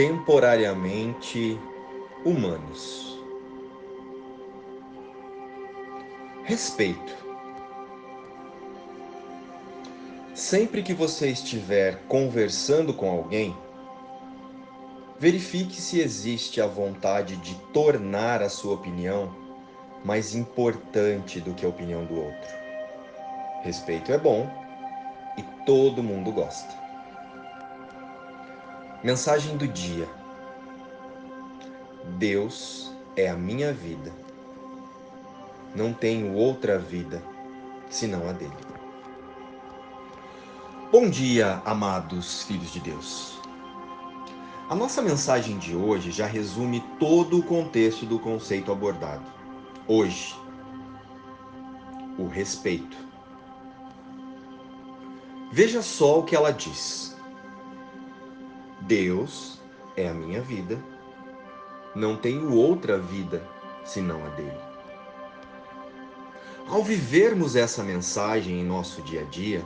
temporariamente humanos. Respeito. Sempre que você estiver conversando com alguém, verifique se existe a vontade de tornar a sua opinião mais importante do que a opinião do outro. Respeito é bom e todo mundo gosta. Mensagem do dia: Deus é a minha vida. Não tenho outra vida senão a dele. Bom dia, amados filhos de Deus. A nossa mensagem de hoje já resume todo o contexto do conceito abordado. Hoje, o respeito. Veja só o que ela diz. Deus é a minha vida. Não tenho outra vida senão a dele. Ao vivermos essa mensagem em nosso dia a dia,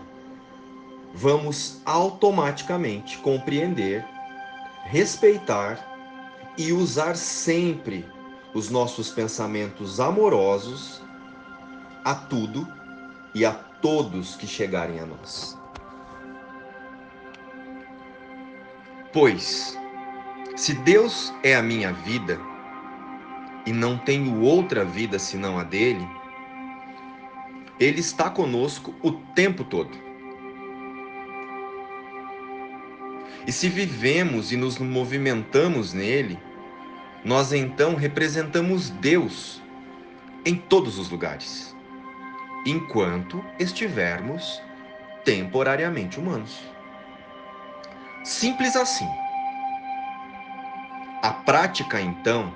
vamos automaticamente compreender, respeitar e usar sempre os nossos pensamentos amorosos a tudo e a todos que chegarem a nós. Pois, se Deus é a minha vida e não tenho outra vida senão a dele, ele está conosco o tempo todo. E se vivemos e nos movimentamos nele, nós então representamos Deus em todos os lugares, enquanto estivermos temporariamente humanos. Simples assim. A prática então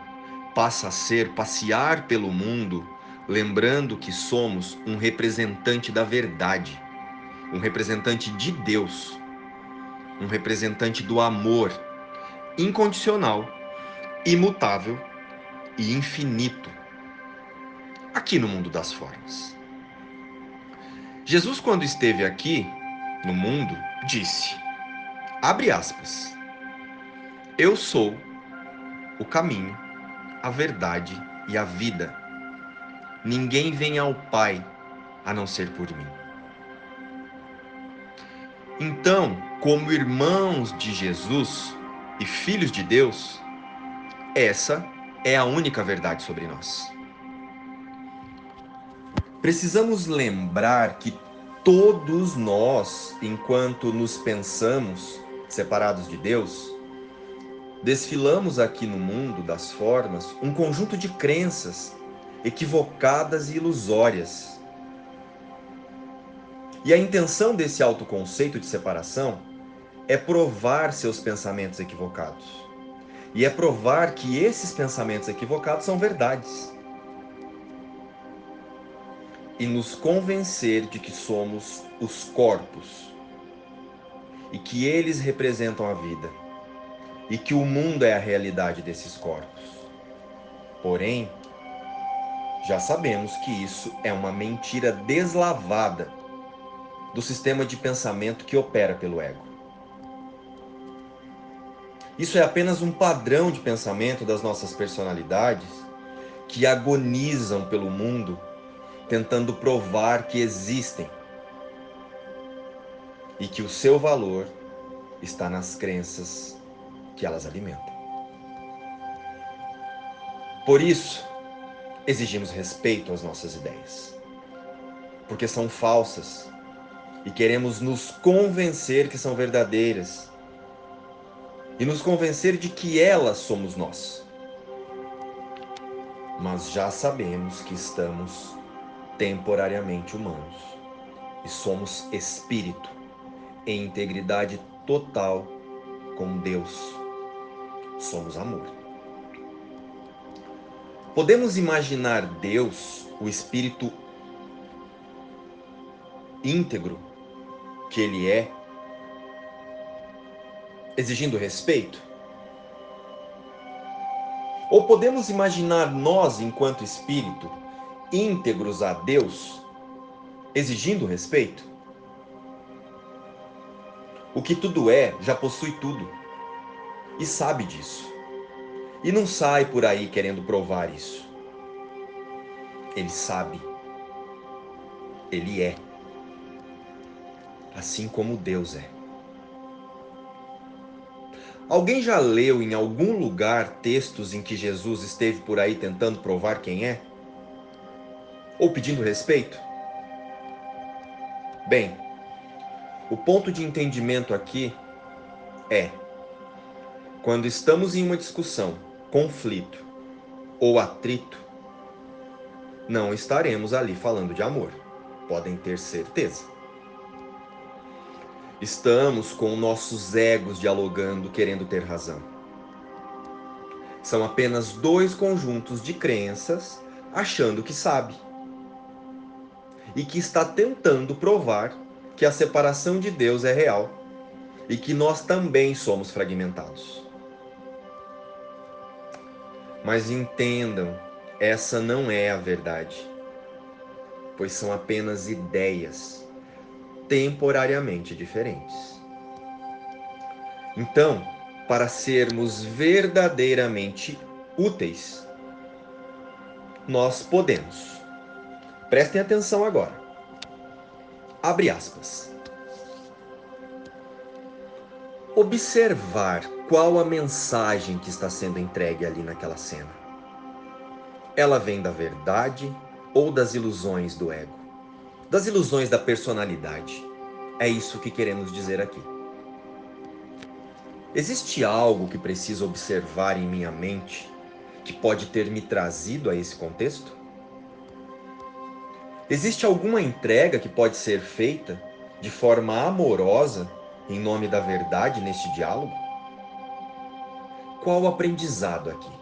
passa a ser passear pelo mundo, lembrando que somos um representante da verdade, um representante de Deus um representante do amor incondicional, imutável e infinito aqui no mundo das formas. Jesus, quando esteve aqui no mundo, disse: abre aspas, eu sou o caminho, a verdade e a vida. Ninguém vem ao Pai a não ser por mim. Então, como irmãos de Jesus e filhos de Deus, essa é a única verdade sobre nós. Precisamos lembrar que todos nós, enquanto nos pensamos separados de Deus, desfilamos aqui no mundo das formas um conjunto de crenças equivocadas e ilusórias e a intenção desse autoconceito de separação é provar seus pensamentos equivocados. E é provar que esses pensamentos equivocados são verdades. E nos convencer de que somos os corpos. E que eles representam a vida. E que o mundo é a realidade desses corpos. Porém, já sabemos que isso é uma mentira deslavada do sistema de pensamento que opera pelo ego. Isso é apenas um padrão de pensamento das nossas personalidades que agonizam pelo mundo tentando provar que existem e que o seu valor está nas crenças que elas alimentam. Por isso, exigimos respeito às nossas ideias, porque são falsas e queremos nos convencer que são verdadeiras e nos convencer de que elas somos nós. Mas já sabemos que estamos temporariamente humanos e somos espírito em integridade total com Deus. Somos amor. Podemos imaginar Deus, o espírito íntegro, que ele é, exigindo respeito? Ou podemos imaginar nós, enquanto espírito, íntegros a Deus, exigindo respeito? O que tudo é já possui tudo. e sabe disso. E não sai por aí querendo provar isso. Ele sabe. Ele é. Assim como Deus é. Alguém já leu em algum lugar textos em que Jesus esteve por aí tentando provar quem é? Ou pedindo respeito? Bem, o ponto de entendimento aqui é: quando estamos em uma discussão, conflito ou atrito, não estaremos ali falando de amor, podem ter certeza. Estamos com nossos egos dialogando, querendo ter razão. São apenas dois conjuntos de crenças achando que sabe e que está tentando provar que a separação de Deus é real e que nós também somos fragmentados. Mas entendam, essa não é a verdade, pois são apenas ideias temporariamente diferentes. Então, para sermos verdadeiramente úteis, nós podemos. Prestem atenção agora. Abre aspas. Observar qual a mensagem que está sendo entregue ali naquela cena. Ela vem da verdade ou das ilusões do ego? das ilusões da personalidade. É isso que queremos dizer aqui. Existe algo que preciso observar em minha mente que pode ter me trazido a esse contexto? Existe alguma entrega que pode ser feita de forma amorosa em nome da verdade neste diálogo? Qual o aprendizado aqui?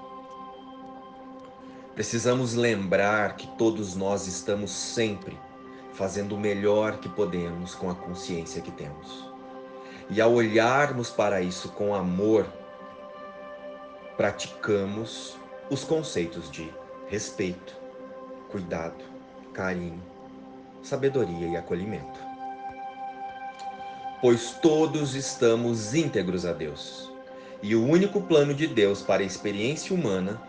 Precisamos lembrar que todos nós estamos sempre fazendo o melhor que podemos com a consciência que temos. E ao olharmos para isso com amor, praticamos os conceitos de respeito, cuidado, carinho, sabedoria e acolhimento. Pois todos estamos íntegros a Deus. E o único plano de Deus para a experiência humana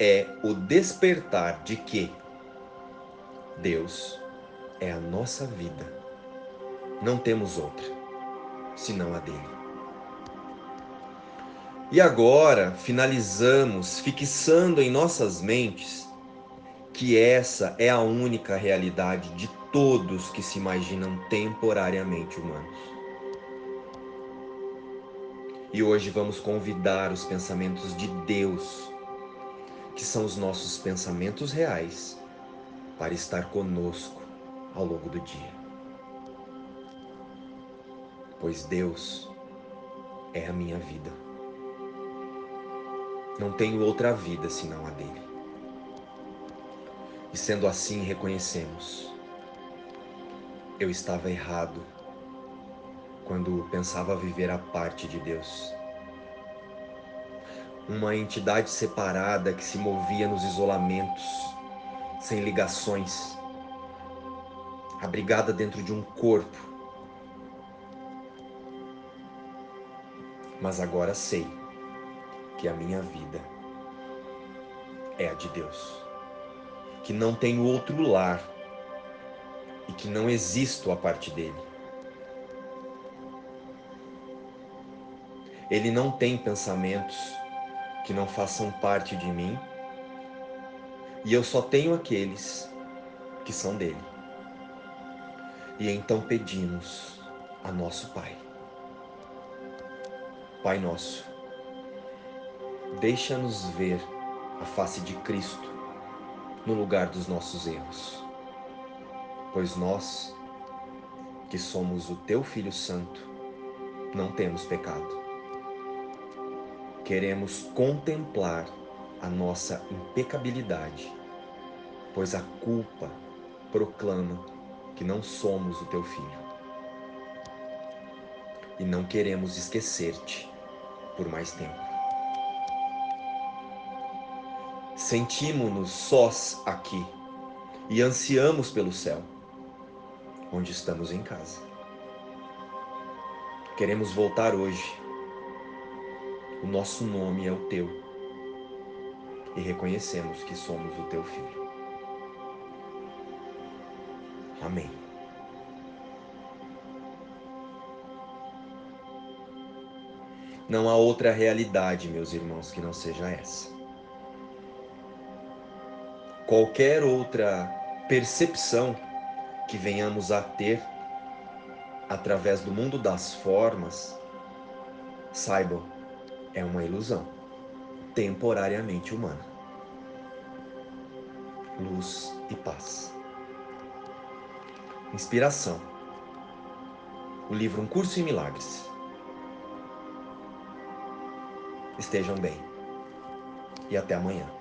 é o despertar de que Deus é a nossa vida. Não temos outra, senão a dele. E agora finalizamos fixando em nossas mentes que essa é a única realidade de todos que se imaginam temporariamente humanos. E hoje vamos convidar os pensamentos de Deus, que são os nossos pensamentos reais, para estar conosco ao longo do dia. Pois Deus é a minha vida. Não tenho outra vida senão a dele. E sendo assim, reconhecemos: eu estava errado quando pensava viver a parte de Deus. Uma entidade separada que se movia nos isolamentos, sem ligações, abrigada dentro de um corpo. Mas agora sei que a minha vida é a de Deus, que não tenho outro lar e que não existo a parte dele. Ele não tem pensamentos que não façam parte de mim e eu só tenho aqueles que são dele. E então pedimos a nosso Pai. Pai nosso, deixa-nos ver a face de Cristo no lugar dos nossos erros, pois nós, que somos o Teu Filho Santo, não temos pecado. Queremos contemplar a nossa impecabilidade, pois a culpa proclama que não somos o teu filho. E não queremos esquecer-te por mais tempo. Sentimos-nos sós aqui e ansiamos pelo céu, onde estamos em casa. Queremos voltar hoje, O nosso nome é o teu. E reconhecemos que somos o teu filho. Amém. Não há outra realidade, meus irmãos, que não seja essa. Qualquer outra percepção que venhamos a ter através do mundo das formas, saibam, é uma ilusão, temporariamente humana. Luz e paz. Inspiração. O livro Um Curso em Milagres. Estejam bem. E até amanhã.